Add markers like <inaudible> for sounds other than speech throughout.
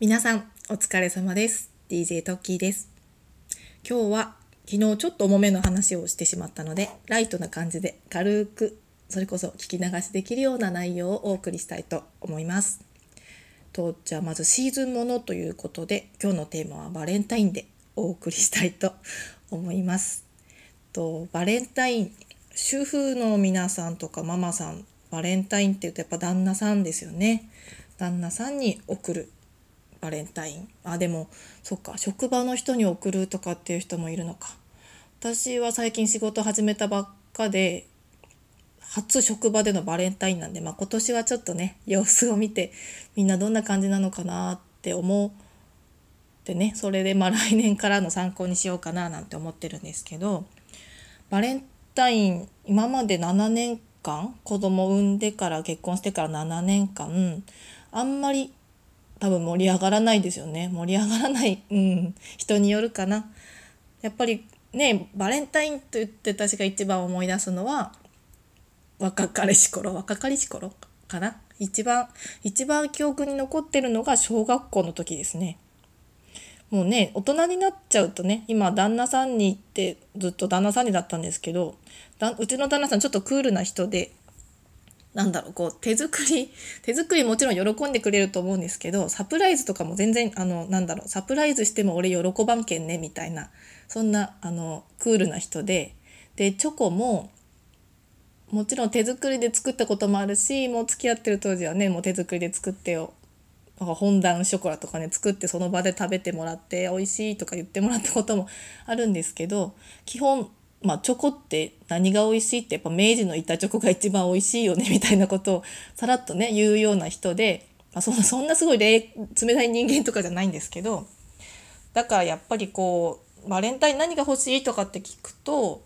皆さんお疲れ様です。DJ トッキーです。今日は昨日ちょっと重めの話をしてしまったのでライトな感じで軽くそれこそ聞き流しできるような内容をお送りしたいと思います。とじゃあまずシーズンものということで今日のテーマはバレンタインでお送りしたいと思います。とバレンタイン主婦の皆さんとかママさんバレンタインって言うとやっぱ旦那さんですよね。旦那さんに送るバレンタイン。あでもそっか。職場の人に送るとかっていう人もいるのか。私は最近仕事始めたばっかで初職場でのバレンタインなんで、まあ、今年はちょっとね様子を見てみんなどんな感じなのかなって思ってねそれでまあ来年からの参考にしようかななんて思ってるんですけどバレンタイン今まで7年間子供産んでから結婚してから7年間あんまり多分盛り上がらないですよね。盛り上がらない、うん、人によるかな。やっぱりねバレンタインと言って私が一番思い出すのは若かりし頃若かりし頃かな。一番一番記憶に残ってるのが小学校の時ですね。もうね大人になっちゃうとね今旦那さんに行ってずっと旦那さんにだったんですけどうちの旦那さんちょっとクールな人でなんだろうこう手作り <laughs> 手作りもちろん喜んでくれると思うんですけどサプライズとかも全然あのなんだろうサプライズしても俺喜ばんけんねみたいなそんなあのクールな人ででチョコももちろん手作りで作ったこともあるしもう付き合ってる当時はねもう手作りで作ってよ。本段ショコラとかね作ってその場で食べてもらって美味しいとか言ってもらったこともあるんですけど基本まあ、チョコって何が美味しいってやっぱ明治の板チョコが一番美味しいよねみたいなことをさらっとね言うような人で、まあ、そそんなすごい冷たい人間とかじゃないんですけどだからやっぱりこうバレンタイン何が欲しいとかって聞くと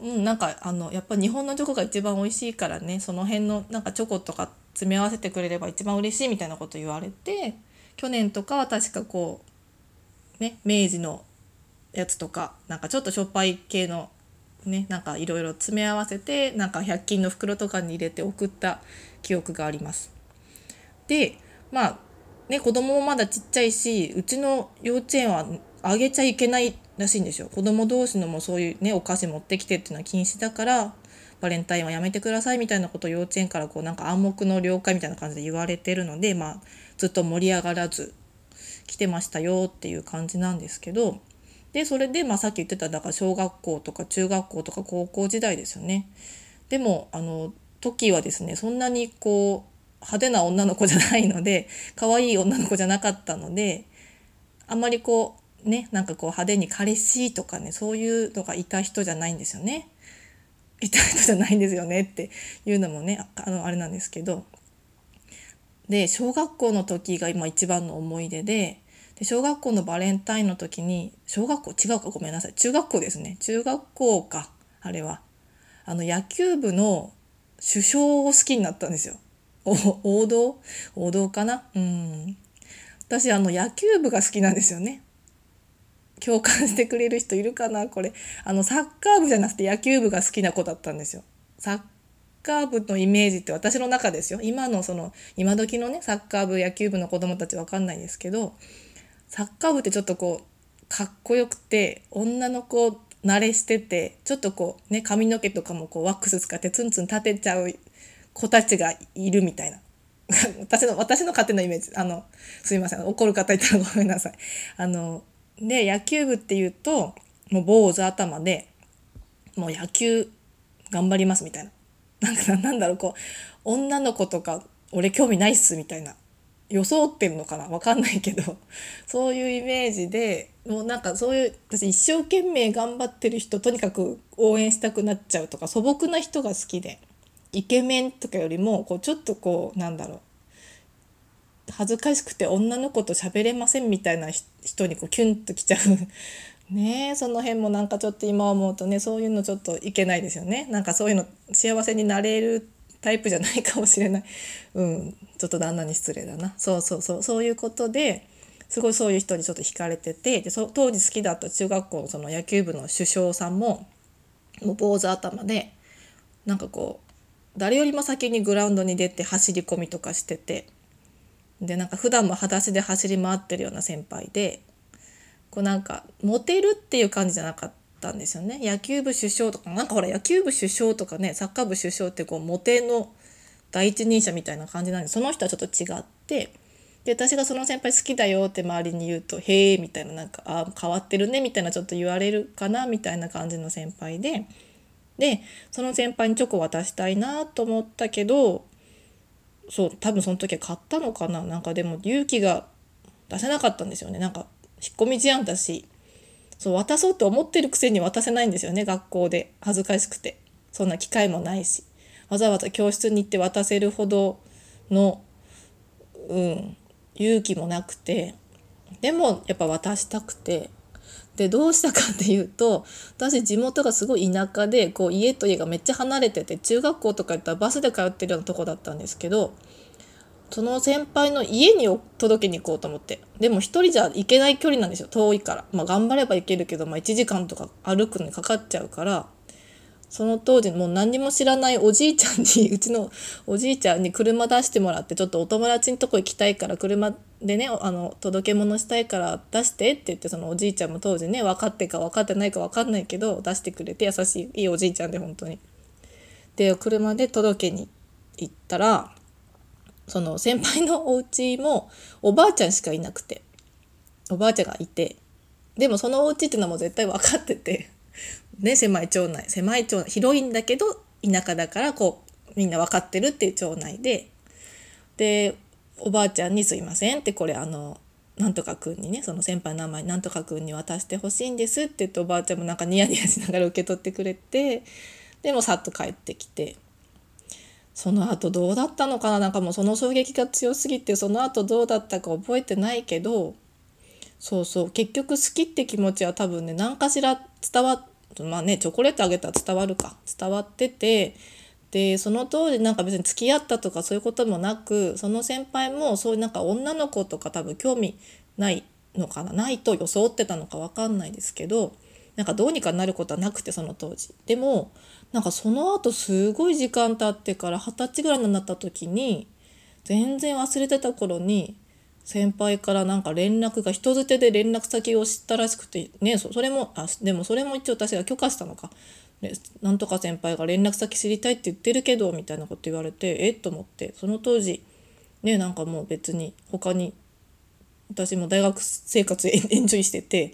うん、なんかあのやっぱ日本のチョコが一番美味しいからねその辺のなんかチョコとか詰め合わせてくれれば一番嬉しいみたいなこと言われて去年とかは確かこうね明治のやつとかなんかちょっとしょっぱい系のねなんかいろいろ詰め合わせてなんか100均の袋とかに入れて送った記憶があります。でまあね子供もまだちっちゃいしうちの幼稚園はあげちゃいけないらしいんですよ子供同士のもそういうねお菓子持ってきてっていうのは禁止だからバレンタインはやめてくださいみたいなことを幼稚園からこうなんか暗黙の了解みたいな感じで言われてるのでまあずっと盛り上がらず来てましたよっていう感じなんですけどでそれで、まあ、さっき言ってただから小学校とか中学校とか高校時代ですよね。でもあの時はですねそんなにこう派手な女の子じゃないので可愛い女の子じゃなかったのであんまりこうねなんかこう派手に彼氏とかねそういうのがいた人じゃないんですよね。いた人じゃないんですよねっていうのもねあのあれなんですけどで小学校の時が今一番の思い出でで小学校のバレンタインの時に小学校？違うか？ごめんなさい。中学校ですね。中学校か。あれは。あの野球部の首相を好きになったんですよ。王道？王道かな？うん。私あの野球部が好きなんですよね。共感してくれる人いるかな？これ。あのサッカー部じゃなくて野球部が好きな子だったんですよ。サッカー部のイメージって私の中ですよ。今のその今時のねサッカー部野球部の子供たちわかんないですけどサッカー部ってちょっとこうかっこよくて女の子慣れしててちょっとこうね髪の毛とかもこうワックス使ってツンツン立てちゃう子たちがいるみたいな。<laughs> 私の私の勝手なイメージ。あのすいません。怒る方いたらごめんなさい。あので野球部っていうともう坊主頭でもう野球頑張りますみたいな。なんかなんだろうこう女の子とか俺興味ないっすみたいな。装ってるのかな？わかんないけど。<laughs> そういうイメージでもうなんかそういう私一生懸命頑張ってる人とにかく応援したくなっちゃうとか素朴な人が好きでイケメンとかよりもこうちょっとこうなんだろう。恥ずかしくて女の子と喋れませんみたいな人にこうキュンときちゃう。<laughs> ねその辺もなんかちょっと今思うとねそういうのちょっといけないですよね。なんかそういうの幸せになれるタイプじゃないかもしれない。うん。ちょっと旦那に失礼だな。そうそうそう。そういうことですごいそういう人にちょっと惹かれててでそ当時好きだった中学校のその野球部の首相さんももう坊主頭でなんかこう誰よりも先にグラウンドに出て走り込みとかしててでなんか普段も裸足で走り回ってるような先輩でこうなんかモテるっていう感じじゃなかったんですよね。野球部首相とかなんかほら野球部首相とかねサッカー部首相ってこうモテの第一人者みたいな感じなんでその人はちょっと違ってで私がその先輩好きだよって周りに言うと「へえ」みたいななんか「あ変わってるね」みたいなちょっと言われるかなみたいな感じの先輩ででその先輩にチョコ渡したいなと思ったけどそう多分その時は買ったのかな。なんかでも勇気が出せなかったんですよね。なんか引っ込み思案だしそう渡そうと思ってるくせに渡せないんですよね学校で。恥ずかしくて。そんな機会もないし。わざわざ教室に行って渡せるほどのうん勇気もなくてでもやっぱ渡したくてでどうしたかっていうと私地元がすごい田舎でこう家と家がめっちゃ離れてて中学校とか行ったらバスで通ってるようなとこだったんですけどその先輩の家に届けに行こうと思って。でも一人じゃ行けない距離なんですよ遠いから。まあ頑張れば行けるけど、まあ、1時間とか歩くのにかかっちゃうから。その当時もう何にも知らないおじいちゃんにうちのおじいちゃんに車出してもらってちょっとお友達のとこ行きたいから車でねあの届け物したいから出してって言ってそのおじいちゃんも当時ね分かってか分かってないか分かんないけど出してくれて優しいいいおじいちゃんで本当に。で車で届けに行ったらその先輩のお家もおばあちゃんしかいなくておばあちゃんがいてでもそのお家ってのはもう絶対分かっててね狭い町内狭い町内広いんだけど田舎だからこうみんな分かってるっていう町内で。でおばあちゃんに「すいません」ってこれあのなんとかくんにねその先輩の名前なんとかくんに渡してほしいんですって言っておばあちゃんもなんかニヤニヤしながら受け取ってくれてでもさっと帰ってきて。その後どうだったのかな？なんかもうその衝撃が強すぎてその後どうだったか覚えてないけどそうそう結局好きって気持ちは多分ね何かしら伝わまあねチョコレートあげたら伝わるか伝わっててでその当時なんか別に付き合ったとかそういうこともなくその先輩もそういうなんか女の子とか多分興味ないのかなないと装ってたのか分かんないですけどなんかどうにかなることはなくてその当時。でもなんかその後すごい時間経ってから二十歳ぐらいになった時に全然忘れてた頃に先輩からなんか連絡が人づてで連絡先を知ったらしくてねそれもあでもそれも一応私が許可したのか。でなんとか先輩が連絡先知りたいって言ってるけどみたいなこと言われてえ？っと思ってその当時ねなんかもう別に他に私も大学生活 <laughs> エンジョイしてて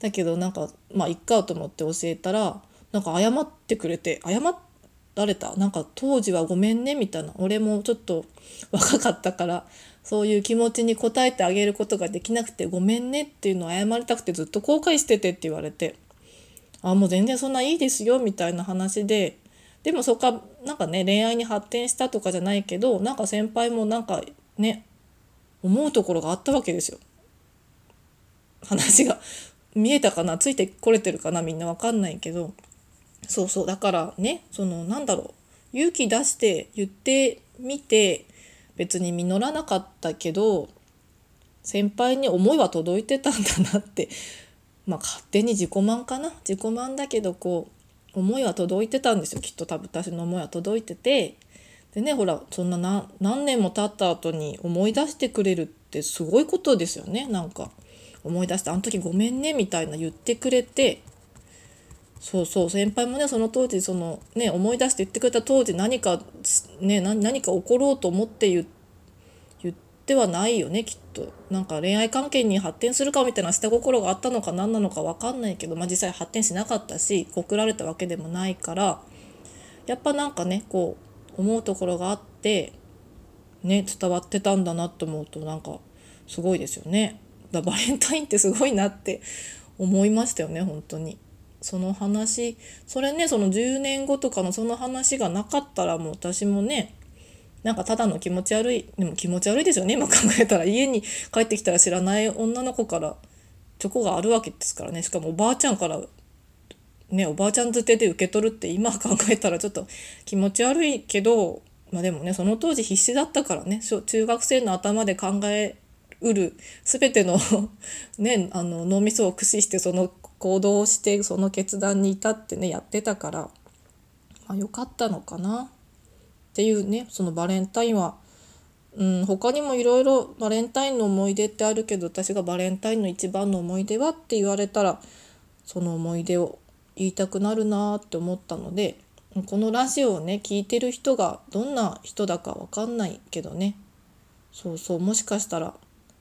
だけどなんかまあいっかと思って教えたらなんか謝ってくれて謝られた。なんか当時はごめんねみたいな。俺もちょっと若かったからそういう気持ちに応えてあげることができなくてごめんねっていうのを謝りたくてずっと後悔しててって言われてあもう全然そんないいですよみたいな話ででもそこかなんかね恋愛に発展したとかじゃないけどなんか先輩もなんかね思うところがあったわけですよ。話が見えたかな？ついてこれてるかな？みんなわかんないけど。そうそうだからねそのなんだろう。勇気出して言ってみて別に実らなかったけど先輩に思いは届いてたんだなって <laughs> まあ勝手に自己満かな？自己満だけどこう思いは届いてたんですよ。きっと多分私の思いは届いてて。でねほらそんな何年も経った後に思い出してくれるってすごいことですよね。なんか思い出してあの時ごめんねみたいな言ってくれてそうそう先輩もねその当時そのね思い出して言ってくれた当時何かね何か起ころうと思って言ってはないよねきっとなんか恋愛関係に発展するかみたいな下心があったのか何なのか分かんないけど、まあ、実際発展しなかったし告られたわけでもないからやっぱなんかねこう思うところがあってね伝わってたんだなと思うとなんかすごいですよね。だバレンタインってすごいなって思いましたよね本当に。その話それねその10年後とかのその話がなかったらもう私もねなんかただの気持ち悪いでも気持ち悪いですよね。今考えたら。家に帰ってきたら知らない女の子からチョコがあるわけですからね。しかもおばあちゃんからねおばあちゃんづてで受け取るって今考えたらちょっと気持ち悪いけどまあでもねその当時必死だったからね。中学生の頭で考えうる全ての <laughs> ねあの脳みそを駆使してその行動してその決断に至ってねやってたからまあ良かったのかな。っていうねそのバレンタインはうん、他にもいろいろバレンタインの思い出ってあるけど私がバレンタインの一番の思い出はって言われたらその思い出を言いたくなるなって思ったのでこのラジオをね聞いてる人がどんな人だか分かんないけどねそうそうもしかしたら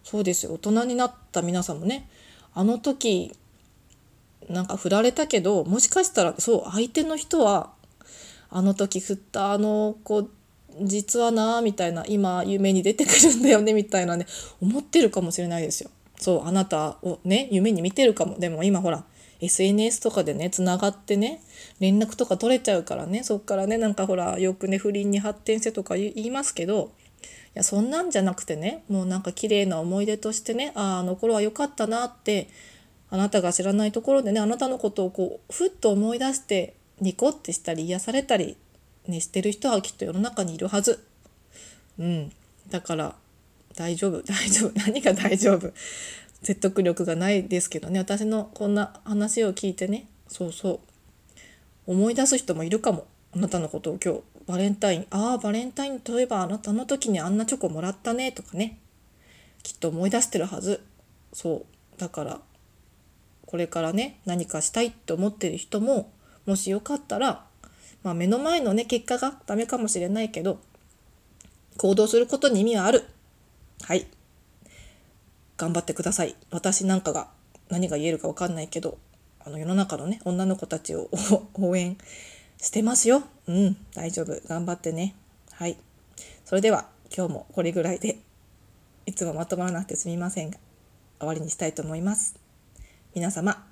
そうですよ大人になった皆さんもねあの時なんか振られたけどもしかしたらそう相手の人はあの時振ったあの子実はなみたいな今夢に出てくるんだよねみたいなね思ってるかもしれないですよ。そうあなたをね夢に見てるかもでも今ほら SNS とかでねつながってね連絡とか取れちゃうからねそっからねなんかほらよくね不倫に発展してとか言いますけどいやそんなんじゃなくてねもうなんか綺麗な思い出としてねあああの頃は良かったなってあなたが知らないところでねあなたのことをこうふっと思い出してニコってしたり癒されたり、ね、してる人はきっと世の中にいるはず。うん、だから大丈夫。<laughs> 大丈夫。何が大丈夫？説得力がないですけどね。私のこんな話を聞いてね。そうそう。思い出す人もいるかも。あなたのことを今日バレンタイン。ああバレンタインといえばあなたの時にあんなチョコもらったねとかね。きっと思い出してるはず。そう。だからこれからね何かしたいって思ってる人ももしよかったら、まあ、目の前のね結果がダメかもしれないけど行動することに意味はある。はい。頑張ってください。私なんかが何が言えるか分かんないけどあの世の中のね女の子たちを <laughs> 応援してますよ。うん大丈夫。頑張ってね。はい。それでは今日もこれぐらいでいつもまとまらなくてすみませんが終わりにしたいと思います。皆様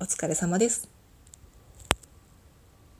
お疲れ様です。